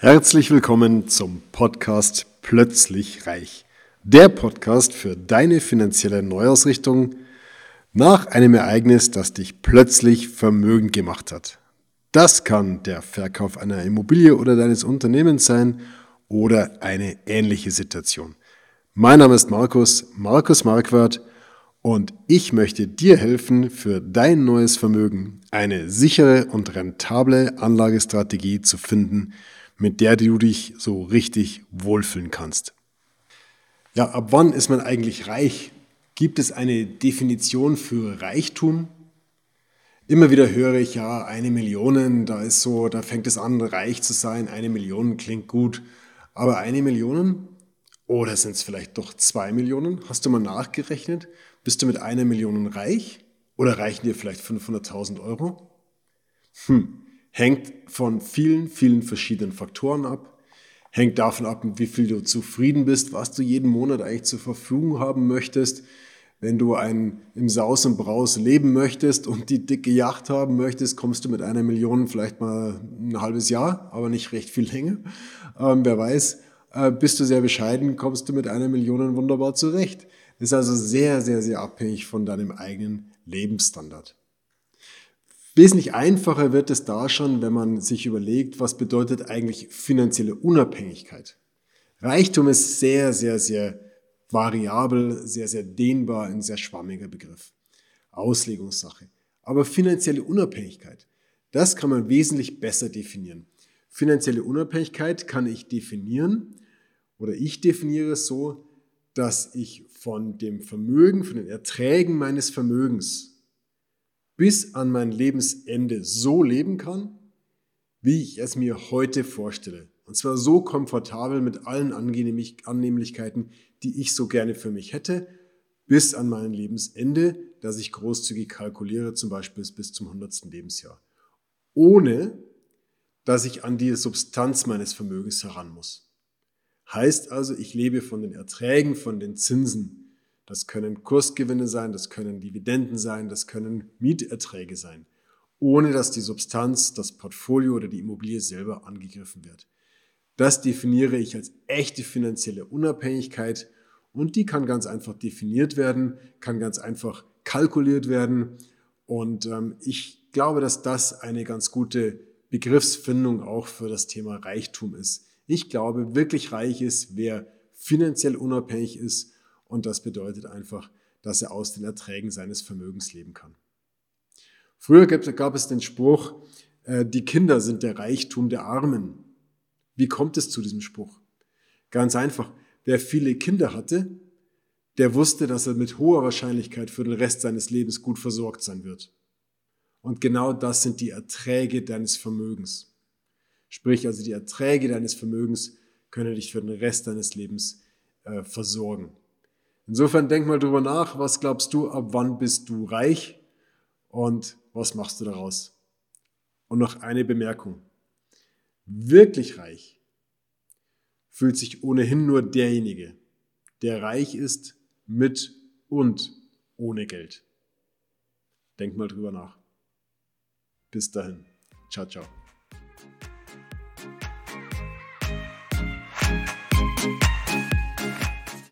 Herzlich willkommen zum Podcast Plötzlich Reich. Der Podcast für deine finanzielle Neuausrichtung nach einem Ereignis, das dich plötzlich vermögend gemacht hat. Das kann der Verkauf einer Immobilie oder deines Unternehmens sein oder eine ähnliche Situation. Mein Name ist Markus, Markus Marquardt und ich möchte dir helfen, für dein neues Vermögen eine sichere und rentable Anlagestrategie zu finden, mit der du dich so richtig wohlfühlen kannst. Ja, ab wann ist man eigentlich reich? Gibt es eine Definition für Reichtum? Immer wieder höre ich ja, eine Million, da ist so, da fängt es an, reich zu sein. Eine Million klingt gut. Aber eine Million? Oder sind es vielleicht doch zwei Millionen? Hast du mal nachgerechnet? Bist du mit einer Million reich? Oder reichen dir vielleicht 500.000 Euro? Hm hängt von vielen, vielen verschiedenen Faktoren ab. Hängt davon ab, wie viel du zufrieden bist, was du jeden Monat eigentlich zur Verfügung haben möchtest. Wenn du ein, im Saus und Braus leben möchtest und die dicke Yacht haben möchtest, kommst du mit einer Million vielleicht mal ein halbes Jahr, aber nicht recht viel länger. Ähm, wer weiß, äh, bist du sehr bescheiden, kommst du mit einer Million wunderbar zurecht. ist also sehr, sehr, sehr abhängig von deinem eigenen Lebensstandard. Wesentlich einfacher wird es da schon, wenn man sich überlegt, was bedeutet eigentlich finanzielle Unabhängigkeit. Reichtum ist sehr, sehr, sehr variabel, sehr, sehr dehnbar, ein sehr schwammiger Begriff. Auslegungssache. Aber finanzielle Unabhängigkeit, das kann man wesentlich besser definieren. Finanzielle Unabhängigkeit kann ich definieren oder ich definiere es so, dass ich von dem Vermögen, von den Erträgen meines Vermögens bis an mein Lebensende so leben kann, wie ich es mir heute vorstelle. Und zwar so komfortabel mit allen Annehmlichkeiten, die ich so gerne für mich hätte, bis an mein Lebensende, das ich großzügig kalkuliere, zum Beispiel bis zum 100. Lebensjahr. Ohne, dass ich an die Substanz meines Vermögens heran muss. Heißt also, ich lebe von den Erträgen, von den Zinsen, das können Kursgewinne sein, das können Dividenden sein, das können Mieterträge sein, ohne dass die Substanz, das Portfolio oder die Immobilie selber angegriffen wird. Das definiere ich als echte finanzielle Unabhängigkeit und die kann ganz einfach definiert werden, kann ganz einfach kalkuliert werden und ähm, ich glaube, dass das eine ganz gute Begriffsfindung auch für das Thema Reichtum ist. Ich glaube, wirklich reich ist, wer finanziell unabhängig ist und das bedeutet einfach, dass er aus den Erträgen seines Vermögens leben kann. Früher gab es den Spruch, äh, die Kinder sind der Reichtum der Armen. Wie kommt es zu diesem Spruch? Ganz einfach, wer viele Kinder hatte, der wusste, dass er mit hoher Wahrscheinlichkeit für den Rest seines Lebens gut versorgt sein wird. Und genau das sind die Erträge deines Vermögens. Sprich also die Erträge deines Vermögens können dich für den Rest deines Lebens äh, versorgen. Insofern denk mal drüber nach, was glaubst du, ab wann bist du reich und was machst du daraus? Und noch eine Bemerkung. Wirklich reich fühlt sich ohnehin nur derjenige, der reich ist mit und ohne Geld. Denk mal drüber nach. Bis dahin. Ciao, ciao.